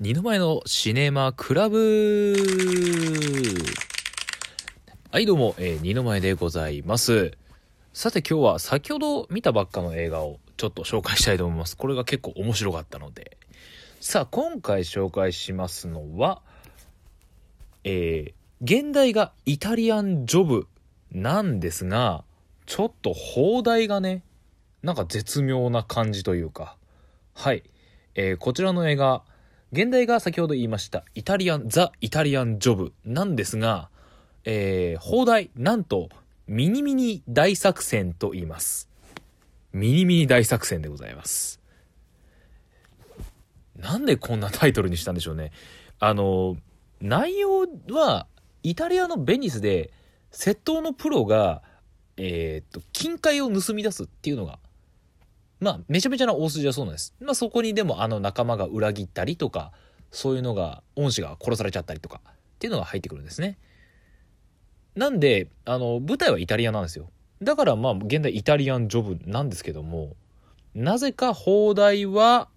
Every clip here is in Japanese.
二の前のシネマクラブ。はいどうも、えー、二の前でございます。さて今日は先ほど見たばっかの映画をちょっと紹介したいと思います。これが結構面白かったので。さあ今回紹介しますのはえー、現代がイタリアンジョブなんですがちょっと放題がねなんか絶妙な感じというか。はい、えー、こちらの映画現代が先ほど言いましたイタリアン、ザ・イタリアン・ジョブなんですが、えー、放題、なんと、ミニミニ大作戦と言います。ミニミニ大作戦でございます。なんでこんなタイトルにしたんでしょうね。あの、内容は、イタリアのベニスで、窃盗のプロが、えー、っと、金塊を盗み出すっていうのがまあ、めちゃめちゃな大筋はそうなんです。まあ、そこにでもあの仲間が裏切ったりとか、そういうのが、恩師が殺されちゃったりとか、っていうのが入ってくるんですね。なんで、あの、舞台はイタリアなんですよ。だからまあ、現代イタリアンジョブなんですけども、なぜか放題は、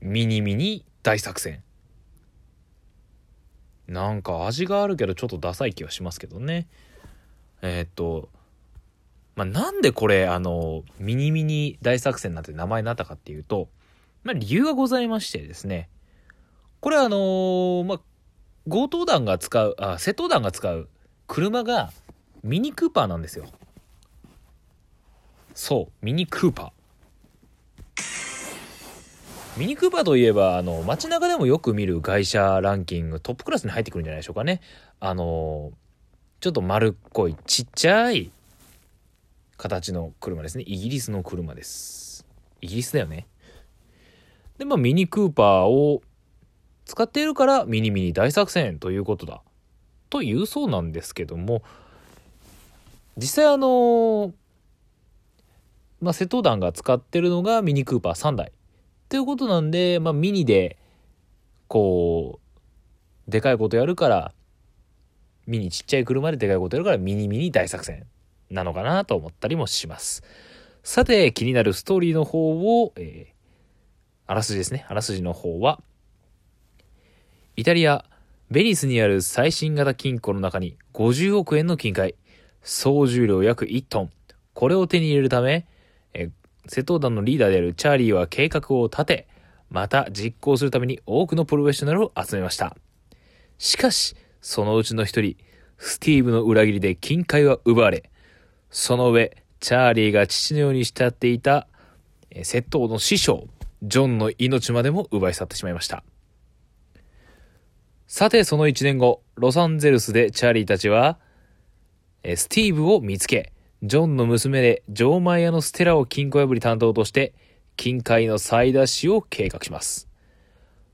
ミニミニ大作戦。なんか味があるけどちょっとダサい気はしますけどね。えー、っと、まあ、なんでこれ、あの、ミニミニ大作戦なんて名前になったかっていうと、まあ、理由がございましてですね、これあのー、まあ、強盗団が使う、あ、窃盗団が使う車がミニクーパーなんですよ。そう、ミニクーパー。ミニクーパーといえば、あの、街中でもよく見る外車ランキングトップクラスに入ってくるんじゃないでしょうかね。あの、ちょっと丸っこいちっちゃい形の車ですね。イギリスの車です。イギリスだよね。で、まあ、ミニクーパーを使っているからミニミニ大作戦ということだ。というそうなんですけども、実際あのまあ、瀬戸団が使ってるのがミニクーパー3台。ということなんで、まあ、ミニで、こう、でかいことやるから、ミニちっちゃい車ででかいことやるからミニミニ大作戦なのかなと思ったりもします。さて、気になるストーリーの方を、えー、あらすじですね。あらすじの方は、イタリア、ベニスにある最新型金庫の中に50億円の金塊、総重量約1トン。これを手に入れるため、え窃盗団のリーダーであるチャーリーは計画を立て、また実行するために多くのプロフェッショナルを集めました。しかし、そのうちの一人、スティーブの裏切りで金塊は奪われ、その上、チャーリーが父のように慕っていた、窃盗の師匠、ジョンの命までも奪い去ってしまいました。さて、その1年後、ロサンゼルスでチャーリーたちは、スティーブを見つけ、ジョンの娘で錠前屋のステラを金庫破り担当として、金塊の再出しを計画します。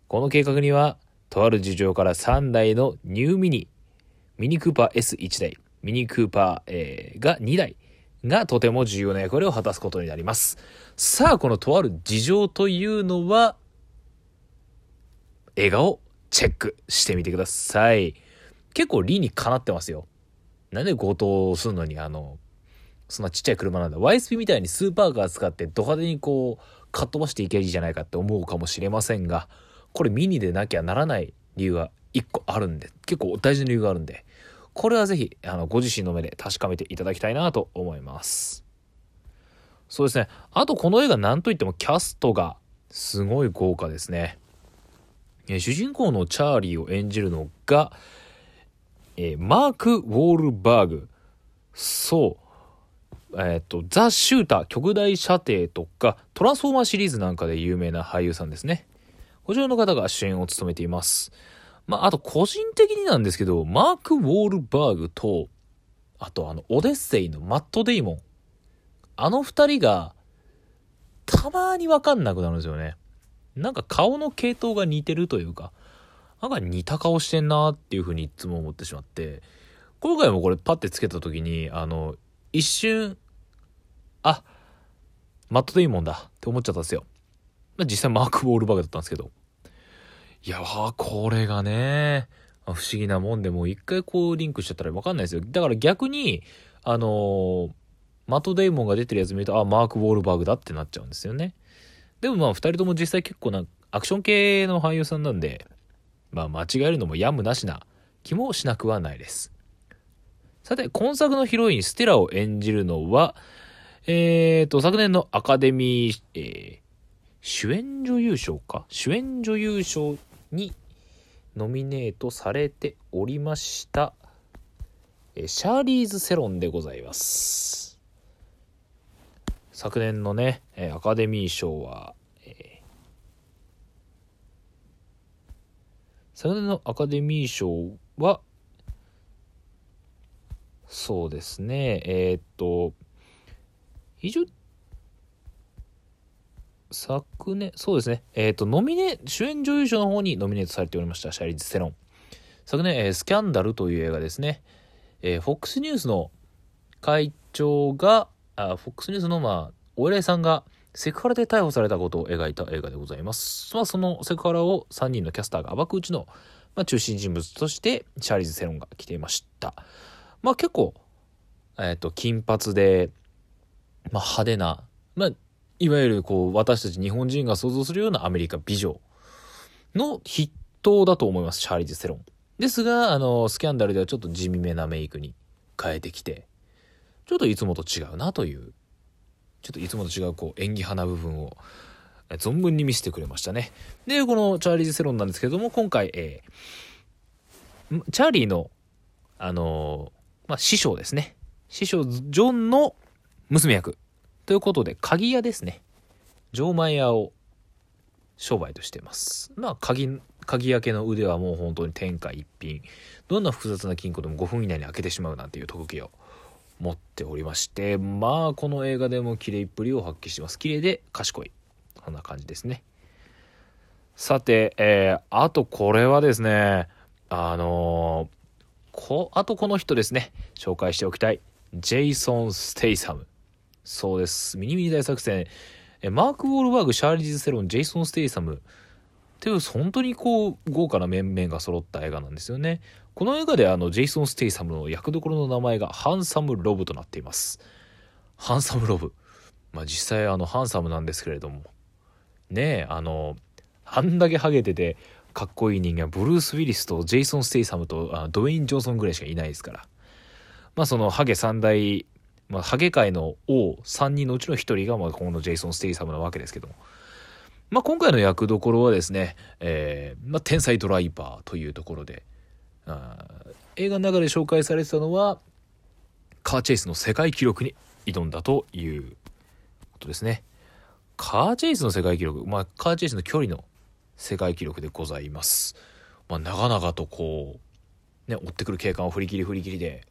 この計画には、とある事情から3台のニューミニ、ミニクーパー S1 台、ミニクーパー、えー、が2台がとても重要な役割を果たすことになります。さあ、このとある事情というのは、映画をチェックしてみてください。結構理にかなってますよ。なんで強盗するのにあの、そんなちっちゃい車なんだ。YSP みたいにスーパーカー使ってド派手にこう、かっ飛ばしていけばいいじゃないかって思うかもしれませんが、これミニでなきゃならない理由が1個あるんで、結構大事な理由があるんで、これはぜひ、あの、ご自身の目で確かめていただきたいなと思います。そうですね。あと、この映画何といってもキャストがすごい豪華ですね。え主人公のチャーリーを演じるのが、えー、マーク・ウォールバーグ。そう。えっ、ー、と、ザ・シューター、極大射程とか、トランスフォーマーシリーズなんかで有名な俳優さんですね。こちらの方が主演を務めています。まあ、あと個人的になんですけど、マーク・ウォールバーグと、あとあの、オデッセイのマット・デイモン。あの二人が、たまにわかんなくなるんですよね。なんか顔の系統が似てるというか、なんか似た顔してんなっていうふうにいつも思ってしまって、今回もこれパッてつけた時に、あの、一瞬、あ、マット・デイモンだって思っちゃったんですよ。まあ、実際マーク・ウォールバーグだったんですけど。いやー、これがね、不思議なもんでもう一回こうリンクしちゃったらわかんないですよ。だから逆に、あのー、マト・デイモンが出てるやつ見ると、あ、マーク・ウォールバーグだってなっちゃうんですよね。でもまあ二人とも実際結構な、アクション系の俳優さんなんで、まあ間違えるのもやむなしな気もしなくはないです。さて、今作のヒロインステラを演じるのは、えーと、昨年のアカデミー、えー、主演女優賞か？主演女優賞にノミネートされておりました、え、シャーリーズ・セロンでございます。昨年のね、えアカデミー賞は、昨年のアカデミー賞は、そうですね、えー、っと、非常、昨年、そうですね、えー、っと、ノミネ、主演女優賞の方にノミネートされておりました、シャーリーズ・セロン。昨年、えー、スキャンダルという映画ですね、えー、FOX ニュースの会長が、あ FOX ニュースの、まあ、お偉いさんが、セクハラで逮捕されたことを描いた映画でございます。まあ、そのセクハラを3人のキャスターが暴くうちの、まあ、中心人物として、シャーリーズ・セロンが来ていました。まあ、結構、えっ、ー、と、金髪で、まあ、派手な、まあ、いわゆるこう、私たち日本人が想像するようなアメリカ美女の筆頭だと思います、シャーリーズ・セロン。ですが、あの、スキャンダルではちょっと地味めなメイクに変えてきて、ちょっといつもと違うなというちょっといつもと違うこう演技派な部分を存分に見せてくれましたね。で、このチャーリーズ・セロンなんですけども、今回、えー、チャーリーの、あのー、まあ、師匠ですね。師匠、ジョンの娘役。ということで、鍵屋ですね。錠前屋を商売としてます。まあ、鍵、鍵開けの腕はもう本当に天下一品。どんな複雑な金庫でも5分以内に開けてしまうなんていう特技を持っておりましてまあこの映画でも綺麗っぷりを発揮してます綺麗で賢いこんな感じですねさて、えー、あとこれはですねあのー、こあとこの人ですね紹介しておきたいジェイソン・ステイサムそうですミニミニ大作戦えマーク・ウォールバーグシャーリーズ・セロンジェイソン・ステイサムっていう本当にこう豪華な面々が揃った映画なんですよねこの映画であのジェイソン・ステイサムの役どころの名前がハンサム・ロブとなっています。ハンサム・ロブ。まあ実際あのハンサムなんですけれども。ねえ、あの、あんだけハゲててかっこいい人間ブルース・ウィリスとジェイソン・ステイサムとあドウェイン・ジョンソンぐらいしかいないですから。まあそのハゲ三大、まあハゲ界の王3人のうちの1人がまあこのジェイソン・ステイサムなわけですけども。まあ今回の役どころはですね、えー、まあ天才ドライバーというところで、あ映画の中で紹介されてたのはカーチェイスの世界記録に挑んだということですねカーチェイスの世界記録まあカーチェイスの距離の世界記録でございますまあ長々とこうね追ってくる警官を振り切り振り切りで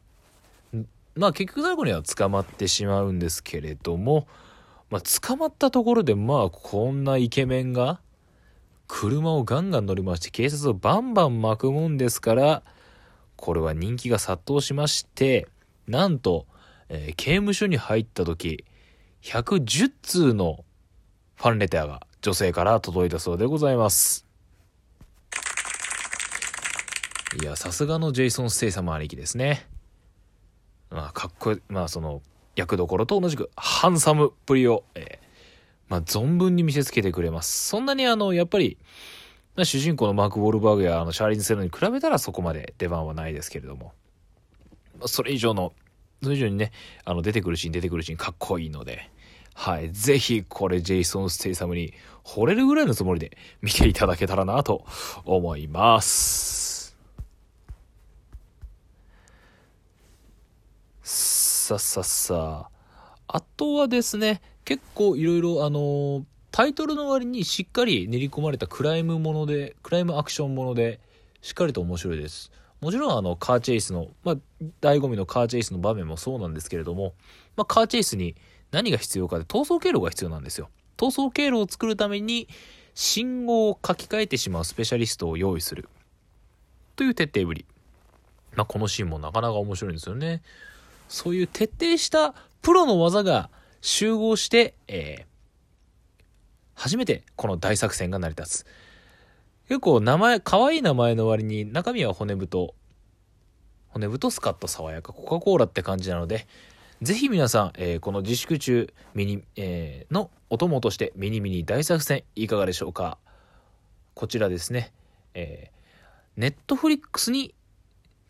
まあ結局最後には捕まってしまうんですけれどもまあ捕まったところでまあこんなイケメンが車をガンガン乗り回して警察をバンバン巻くもんですから、これは人気が殺到しまして、なんと、えー、刑務所に入った時、110通のファンレターが女性から届いたそうでございます。いや、さすがのジェイソン・ステイサム兄貴ですね。まあ、かっこいい、まあ、その、役どころと同じく、ハンサムっぷりを、えーまあ、存分に見せつけてくれます。そんなにあの、やっぱり、まあ、主人公のマーク・ウォルバーグやあのシャーリーズ・セロンに比べたらそこまで出番はないですけれども、まあ、それ以上の、それ以上にね、あの、出てくるシーン、出てくるシーンかっこいいので、はい。ぜひ、これ、ジェイソン・ステイサムに惚れるぐらいのつもりで見ていただけたらなと思います。さささ。あとはですね、結構いろいろあのタイトルの割にしっかり練り込まれたクライムものでクライムアクションものでしっかりと面白いです。もちろんあのカーチェイスのまあ醍醐味のカーチェイスの場面もそうなんですけれども、まあ、カーチェイスに何が必要かで逃走経路が必要なんですよ。逃走経路を作るために信号を書き換えてしまうスペシャリストを用意する。という徹底ぶり。まあ、このシーンもなかなか面白いんですよね。そういう徹底したプロの技が集合して、えー、初めてこの大作戦が成り立つ。結構名前、可愛い名前の割に中身は骨太。骨太スカッと爽やかコカ・コーラって感じなので、ぜひ皆さん、えー、この自粛中ミニ、えー、のお供としてミニミニ大作戦いかがでしょうかこちらですね、え、ネットフリックスに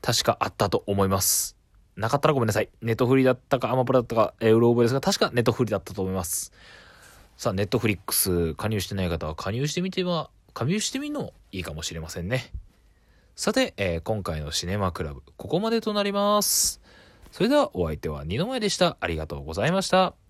確かあったと思います。なかったらごめんなさい。ネットフリだったか、アマプラだったか、えー、うろ覚えですが、確かネットフリだったと思います。さあ、ネットフリックス加入してない方は加入してみては、加入してみるのもいいかもしれませんね。さて、えー、今回のシネマクラブ、ここまでとなります。それではお相手は二の前でした。ありがとうございました。